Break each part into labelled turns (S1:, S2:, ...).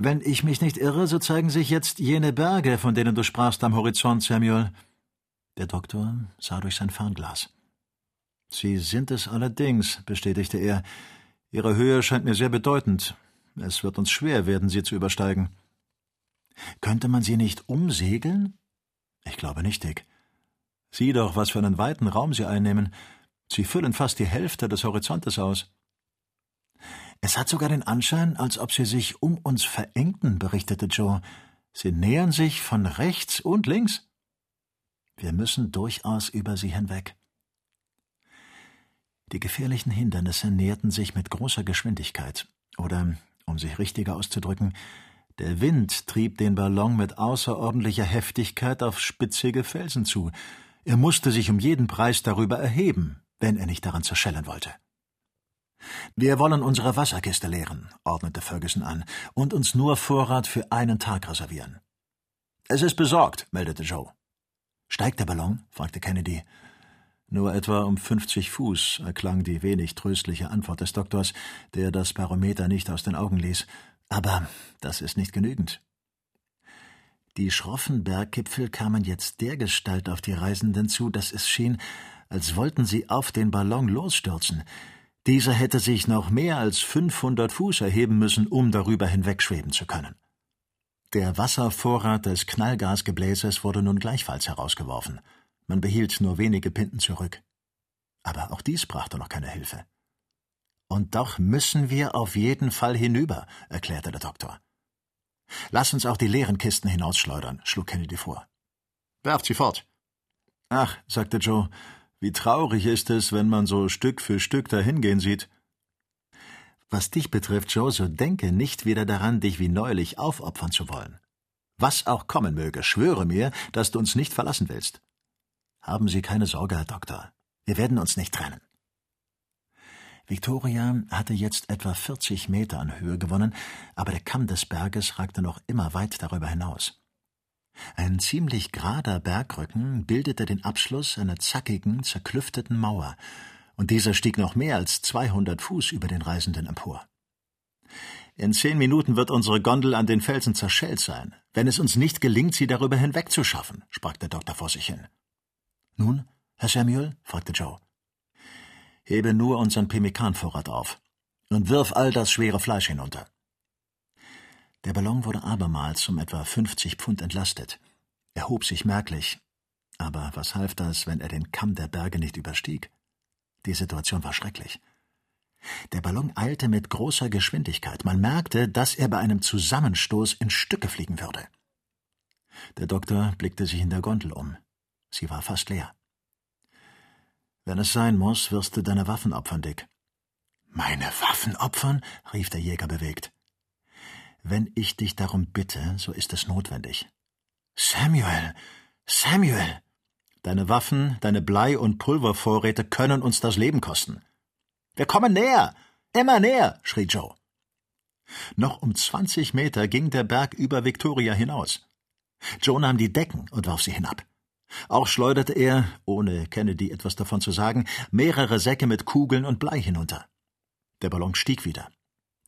S1: Wenn ich mich nicht irre, so zeigen sich jetzt jene Berge, von denen du sprachst am Horizont, Samuel. Der Doktor sah durch sein Fernglas. Sie sind es allerdings, bestätigte er. Ihre Höhe scheint mir sehr bedeutend. Es wird uns schwer werden, sie zu übersteigen. Könnte man sie nicht umsegeln? Ich glaube nicht, Dick. Sieh doch, was für einen weiten Raum sie einnehmen. Sie füllen fast die Hälfte des Horizontes aus. Es hat sogar den Anschein, als ob sie sich um uns verengten, berichtete Joe. Sie nähern sich von rechts und links. Wir müssen durchaus über sie hinweg. Die gefährlichen Hindernisse näherten sich mit großer Geschwindigkeit, oder, um sich richtiger auszudrücken, der Wind trieb den Ballon mit außerordentlicher Heftigkeit auf spitzige Felsen zu. Er musste sich um jeden Preis darüber erheben, wenn er nicht daran zerschellen wollte. Wir wollen unsere Wasserkiste leeren, ordnete Ferguson an, und uns nur Vorrat für einen Tag reservieren. Es ist besorgt, meldete Joe. Steigt der Ballon? fragte Kennedy. Nur etwa um fünfzig Fuß, erklang die wenig tröstliche Antwort des Doktors, der das Barometer nicht aus den Augen ließ. Aber das ist nicht genügend. Die schroffen Berggipfel kamen jetzt dergestalt auf die Reisenden zu, dass es schien, als wollten sie auf den Ballon losstürzen. Dieser hätte sich noch mehr als fünfhundert Fuß erheben müssen, um darüber hinwegschweben zu können. Der Wasservorrat des Knallgasgebläses wurde nun gleichfalls herausgeworfen. Man behielt nur wenige Pinten zurück. Aber auch dies brachte noch keine Hilfe. Und doch müssen wir auf jeden Fall hinüber, erklärte der Doktor. Lass uns auch die leeren Kisten hinausschleudern, schlug Kennedy vor. Werft sie fort. Ach, sagte Joe, wie traurig ist es, wenn man so Stück für Stück dahingehen sieht. Was dich betrifft, Joe, so denke nicht wieder daran, dich wie neulich aufopfern zu wollen. Was auch kommen möge, schwöre mir, dass du uns nicht verlassen willst. Haben Sie keine Sorge, Herr Doktor. Wir werden uns nicht trennen. Victoria hatte jetzt etwa 40 Meter an Höhe gewonnen, aber der Kamm des Berges ragte noch immer weit darüber hinaus. Ein ziemlich gerader Bergrücken bildete den Abschluss einer zackigen, zerklüfteten Mauer, und dieser stieg noch mehr als 200 Fuß über den Reisenden empor. In zehn Minuten wird unsere Gondel an den Felsen zerschellt sein, wenn es uns nicht gelingt, sie darüber hinwegzuschaffen, sprach der Doktor vor sich hin. Nun, Herr Samuel? fragte Joe. Hebe nur unseren Pemmikanvorrat auf und wirf all das schwere Fleisch hinunter. Der Ballon wurde abermals um etwa 50 Pfund entlastet. Er hob sich merklich. Aber was half das, wenn er den Kamm der Berge nicht überstieg? Die Situation war schrecklich. Der Ballon eilte mit großer Geschwindigkeit. Man merkte, dass er bei einem Zusammenstoß in Stücke fliegen würde. Der Doktor blickte sich in der Gondel um. Sie war fast leer. Wenn es sein muss, wirst du deine Waffen opfern, Dick. Meine Waffen opfern? rief der Jäger bewegt. Wenn ich dich darum bitte, so ist es notwendig. Samuel, Samuel! Deine Waffen, deine Blei- und Pulvervorräte können uns das Leben kosten. Wir kommen näher! Immer näher! schrie Joe. Noch um zwanzig Meter ging der Berg über Victoria hinaus. Joe nahm die Decken und warf sie hinab. Auch schleuderte er, ohne Kennedy etwas davon zu sagen, mehrere Säcke mit Kugeln und Blei hinunter. Der Ballon stieg wieder.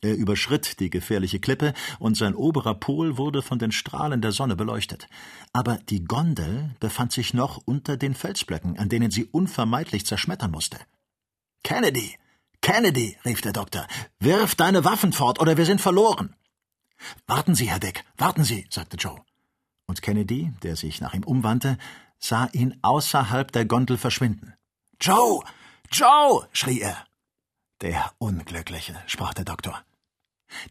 S1: Er überschritt die gefährliche Klippe, und sein oberer Pol wurde von den Strahlen der Sonne beleuchtet. Aber die Gondel befand sich noch unter den Felsblöcken, an denen sie unvermeidlich zerschmettern musste. Kennedy. Kennedy. rief der Doktor. Wirf deine Waffen fort, oder wir sind verloren. Warten Sie, Herr Dick, warten Sie, sagte Joe. Und Kennedy, der sich nach ihm umwandte, sah ihn außerhalb der Gondel verschwinden. Joe. Joe. schrie er. Der Unglückliche, sprach der Doktor.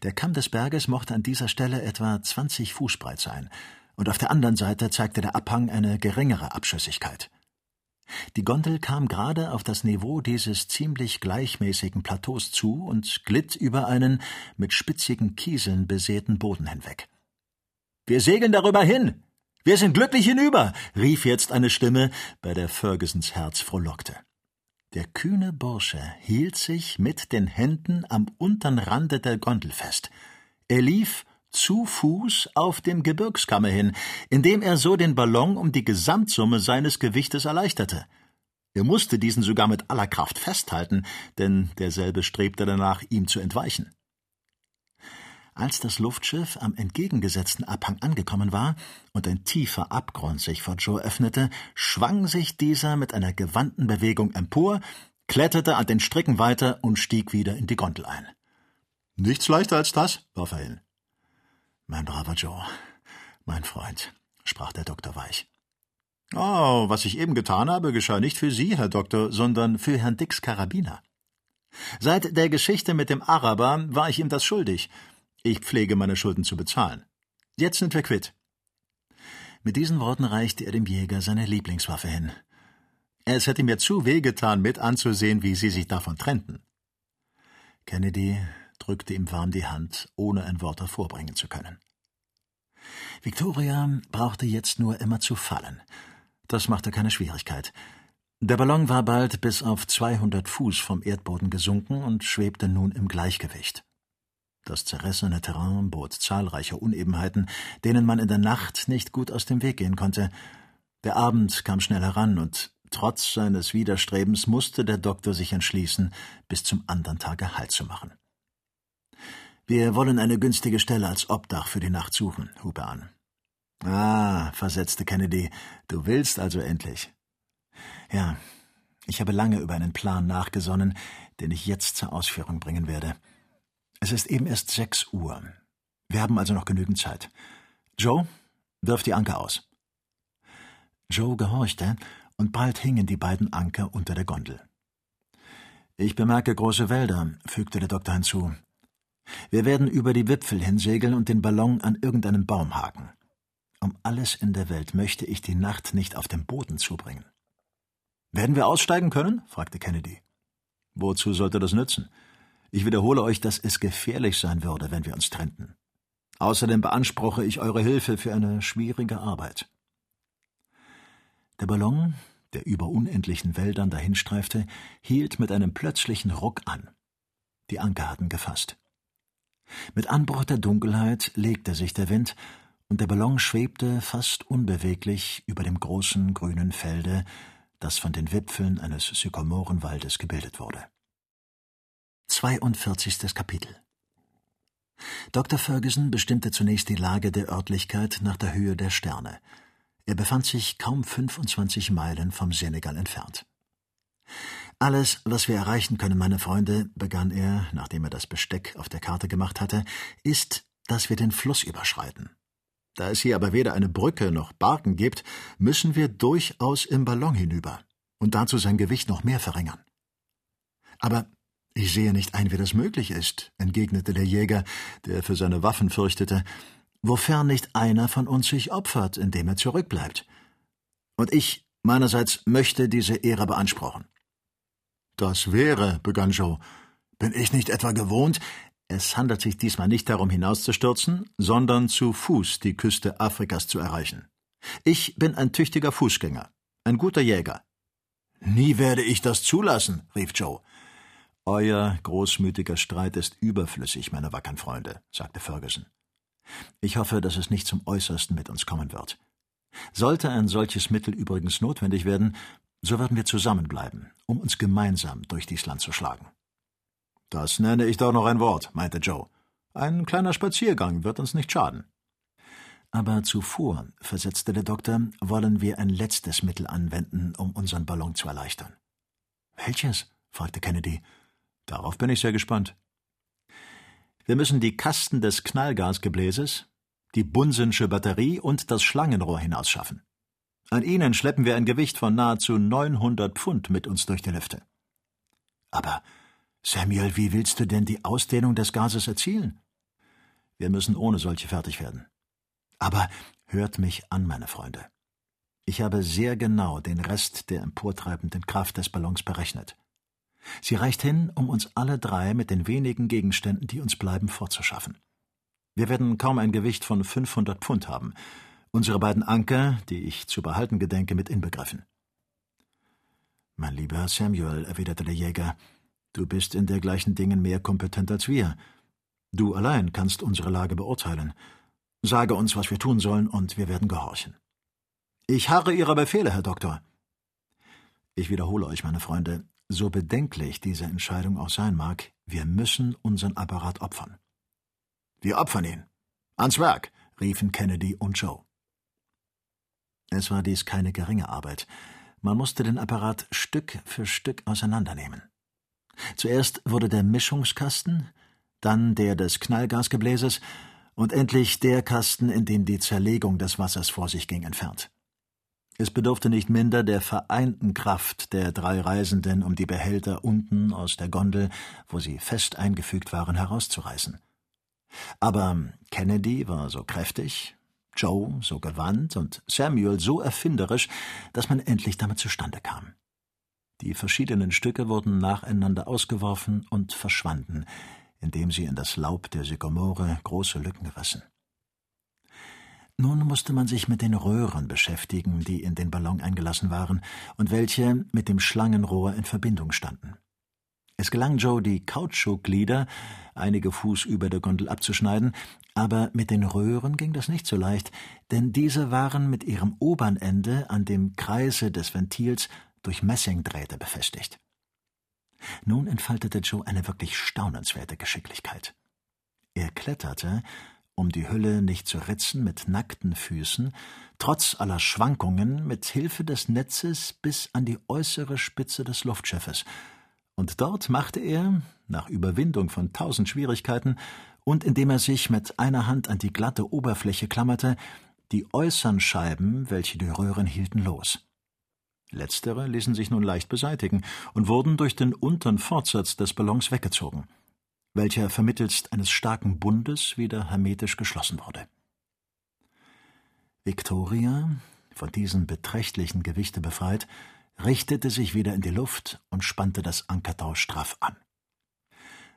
S1: Der Kamm des Berges mochte an dieser Stelle etwa zwanzig Fuß breit sein, und auf der anderen Seite zeigte der Abhang eine geringere Abschüssigkeit. Die Gondel kam gerade auf das Niveau dieses ziemlich gleichmäßigen Plateaus zu und glitt über einen mit spitzigen Kieseln besäten Boden hinweg. Wir segeln darüber hin. Wir sind glücklich hinüber, rief jetzt eine Stimme, bei der Fergusons Herz frohlockte. Der kühne Bursche hielt sich mit den Händen am untern Rande der Gondel fest. Er lief zu Fuß auf dem Gebirgskamme hin, indem er so den Ballon um die Gesamtsumme seines Gewichtes erleichterte. Er musste diesen sogar mit aller Kraft festhalten, denn derselbe strebte danach, ihm zu entweichen. Als das Luftschiff am entgegengesetzten Abhang angekommen war und ein tiefer Abgrund sich vor Joe öffnete, schwang sich dieser mit einer gewandten Bewegung empor, kletterte an den Stricken weiter und stieg wieder in die Gondel ein. Nichts leichter als das, warf er hin. Mein braver Joe, mein Freund, sprach der Doktor weich. Oh, was ich eben getan habe, geschah nicht für Sie, Herr Doktor, sondern für Herrn Dicks Karabiner. Seit der Geschichte mit dem Araber war ich ihm das schuldig. Ich pflege meine Schulden zu bezahlen. Jetzt sind wir quitt. Mit diesen Worten reichte er dem Jäger seine Lieblingswaffe hin. Es hätte mir zu weh getan, mit anzusehen, wie sie sich davon trennten. Kennedy drückte ihm warm die Hand, ohne ein Wort hervorbringen zu können. Victoria brauchte jetzt nur immer zu fallen. Das machte keine Schwierigkeit. Der Ballon war bald bis auf 200 Fuß vom Erdboden gesunken und schwebte nun im Gleichgewicht. Das zerrissene Terrain bot zahlreiche Unebenheiten, denen man in der Nacht nicht gut aus dem Weg gehen konnte. Der Abend kam schnell heran, und trotz seines Widerstrebens musste der Doktor sich entschließen, bis zum andern Tage Halt zu machen. Wir wollen eine günstige Stelle als Obdach für die Nacht suchen, hub er an. Ah, versetzte Kennedy, du willst also endlich. Ja, ich habe lange über einen Plan nachgesonnen, den ich jetzt zur Ausführung bringen werde. Es ist eben erst sechs Uhr. Wir haben also noch genügend Zeit. Joe, wirf die Anker aus. Joe gehorchte, und bald hingen die beiden Anker unter der Gondel. Ich bemerke große Wälder, fügte der Doktor hinzu. Wir werden über die Wipfel hinsegeln und den Ballon an irgendeinen Baum haken. Um alles in der Welt möchte ich die Nacht nicht auf dem Boden zubringen. Werden wir aussteigen können? fragte Kennedy. Wozu sollte das nützen? Ich wiederhole euch, dass es gefährlich sein würde, wenn wir uns trennten. Außerdem beanspruche ich eure Hilfe für eine schwierige Arbeit. Der Ballon, der über unendlichen Wäldern dahinstreifte, hielt mit einem plötzlichen Ruck an. Die Anker hatten gefasst. Mit Anbruch der Dunkelheit legte sich der Wind, und der Ballon schwebte fast unbeweglich über dem großen grünen Felde, das von den Wipfeln eines Sykomorenwaldes gebildet wurde. 42. Kapitel Dr. Ferguson bestimmte zunächst die Lage der Örtlichkeit nach der Höhe der Sterne. Er befand sich kaum 25 Meilen vom Senegal entfernt. Alles, was wir erreichen können, meine Freunde, begann er, nachdem er das Besteck auf der Karte gemacht hatte, ist, dass wir den Fluss überschreiten. Da es hier aber weder eine Brücke noch Barken gibt, müssen wir durchaus im Ballon hinüber und dazu sein Gewicht noch mehr verringern. Aber ich sehe nicht ein, wie das möglich ist, entgegnete der Jäger, der für seine Waffen fürchtete, wofern nicht einer von uns sich opfert, indem er zurückbleibt. Und ich meinerseits möchte diese Ehre beanspruchen. Das wäre, begann Joe. Bin ich nicht etwa gewohnt? Es handelt sich diesmal nicht darum, hinauszustürzen, sondern zu Fuß die Küste Afrikas zu erreichen. Ich bin ein tüchtiger Fußgänger, ein guter Jäger. Nie werde ich das zulassen, rief Joe. Euer großmütiger Streit ist überflüssig, meine wackern Freunde, sagte Ferguson. Ich hoffe, dass es nicht zum Äußersten mit uns kommen wird. Sollte ein solches Mittel übrigens notwendig werden, so werden wir zusammenbleiben, um uns gemeinsam durch dies Land zu schlagen. Das nenne ich doch noch ein Wort, meinte Joe. Ein kleiner Spaziergang wird uns nicht schaden. Aber zuvor, versetzte der Doktor, wollen wir ein letztes Mittel anwenden, um unseren Ballon zu erleichtern. Welches? fragte Kennedy. Darauf bin ich sehr gespannt. Wir müssen die Kasten des Knallgasgebläses, die Bunsensche Batterie und das Schlangenrohr hinausschaffen. An ihnen schleppen wir ein Gewicht von nahezu 900 Pfund mit uns durch die Lüfte. Aber, Samuel, wie willst du denn die Ausdehnung des Gases erzielen? Wir müssen ohne solche fertig werden. Aber hört mich an, meine Freunde. Ich habe sehr genau den Rest der emportreibenden Kraft des Ballons berechnet. Sie reicht hin, um uns alle drei mit den wenigen Gegenständen, die uns bleiben, fortzuschaffen. Wir werden kaum ein Gewicht von 500 Pfund haben, unsere beiden Anker, die ich zu behalten gedenke, mit inbegriffen. Mein lieber Samuel, erwiderte der Jäger, du bist in dergleichen Dingen mehr kompetent als wir. Du allein kannst unsere Lage beurteilen. Sage uns, was wir tun sollen, und wir werden gehorchen. Ich harre Ihrer Befehle, Herr Doktor. Ich wiederhole euch, meine Freunde, so bedenklich diese Entscheidung auch sein mag, wir müssen unseren Apparat opfern. Wir opfern ihn. Ans Werk, riefen Kennedy und Joe. Es war dies keine geringe Arbeit. Man musste den Apparat Stück für Stück auseinandernehmen. Zuerst wurde der Mischungskasten, dann der des Knallgasgebläses und endlich der Kasten, in dem die Zerlegung des Wassers vor sich ging, entfernt. Es bedurfte nicht minder der vereinten Kraft der drei Reisenden, um die Behälter unten aus der Gondel, wo sie fest eingefügt waren, herauszureißen. Aber Kennedy war so kräftig, Joe so gewandt und Samuel so erfinderisch, dass man endlich damit zustande kam. Die verschiedenen Stücke wurden nacheinander ausgeworfen und verschwanden, indem sie in das Laub der Sykomore große Lücken rissen. Nun musste man sich mit den Röhren beschäftigen, die in den Ballon eingelassen waren und welche mit dem Schlangenrohr in Verbindung standen. Es gelang Joe, die Kautschukglieder einige Fuß über der Gondel abzuschneiden, aber mit den Röhren ging das nicht so leicht, denn diese waren mit ihrem oberen Ende an dem Kreise des Ventils durch Messingdrähte befestigt. Nun entfaltete Joe eine wirklich staunenswerte Geschicklichkeit. Er kletterte, um die Hülle nicht zu ritzen, mit nackten Füßen, trotz aller Schwankungen, mit Hilfe des Netzes bis an die äußere Spitze des Luftschiffes, und dort machte er, nach Überwindung von tausend Schwierigkeiten und indem er sich mit einer Hand an die glatte Oberfläche klammerte, die äußern Scheiben, welche die Röhren hielten, los. Letztere ließen sich nun leicht beseitigen und wurden durch den unteren Fortsatz des Ballons weggezogen, welcher vermittelst eines starken Bundes wieder hermetisch geschlossen wurde. Victoria, von diesem beträchtlichen Gewichte befreit, richtete sich wieder in die Luft und spannte das Ankertau straff an.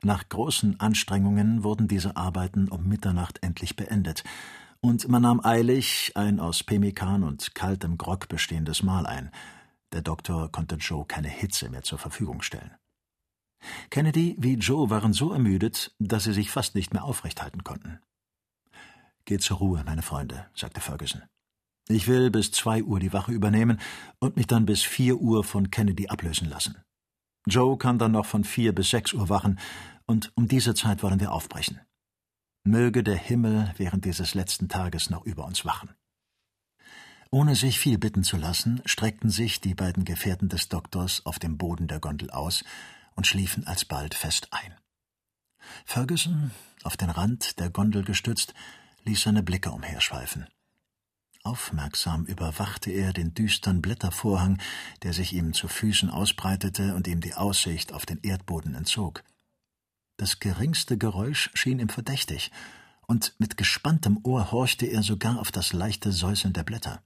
S1: Nach großen Anstrengungen wurden diese Arbeiten um Mitternacht endlich beendet, und man nahm eilig ein aus Pemmikan und kaltem Grog bestehendes Mahl ein, der Doktor konnte Joe keine Hitze mehr zur Verfügung stellen. Kennedy wie Joe waren so ermüdet, dass sie sich fast nicht mehr aufrecht halten konnten. Geht zur Ruhe, meine Freunde, sagte Ferguson. Ich will bis zwei Uhr die Wache übernehmen und mich dann bis vier Uhr von Kennedy ablösen lassen. Joe kann dann noch von vier bis sechs Uhr wachen, und um diese Zeit wollen wir aufbrechen. Möge der Himmel während dieses letzten Tages noch über uns wachen. Ohne sich viel bitten zu lassen, streckten sich die beiden Gefährten des Doktors auf dem Boden der Gondel aus und schliefen alsbald fest ein. Ferguson, auf den Rand der Gondel gestützt, ließ seine Blicke umherschweifen. Aufmerksam überwachte er den düstern Blättervorhang, der sich ihm zu Füßen ausbreitete und ihm die Aussicht auf den Erdboden entzog. Das geringste Geräusch schien ihm verdächtig, und mit gespanntem Ohr horchte er sogar auf das leichte Säuseln der Blätter.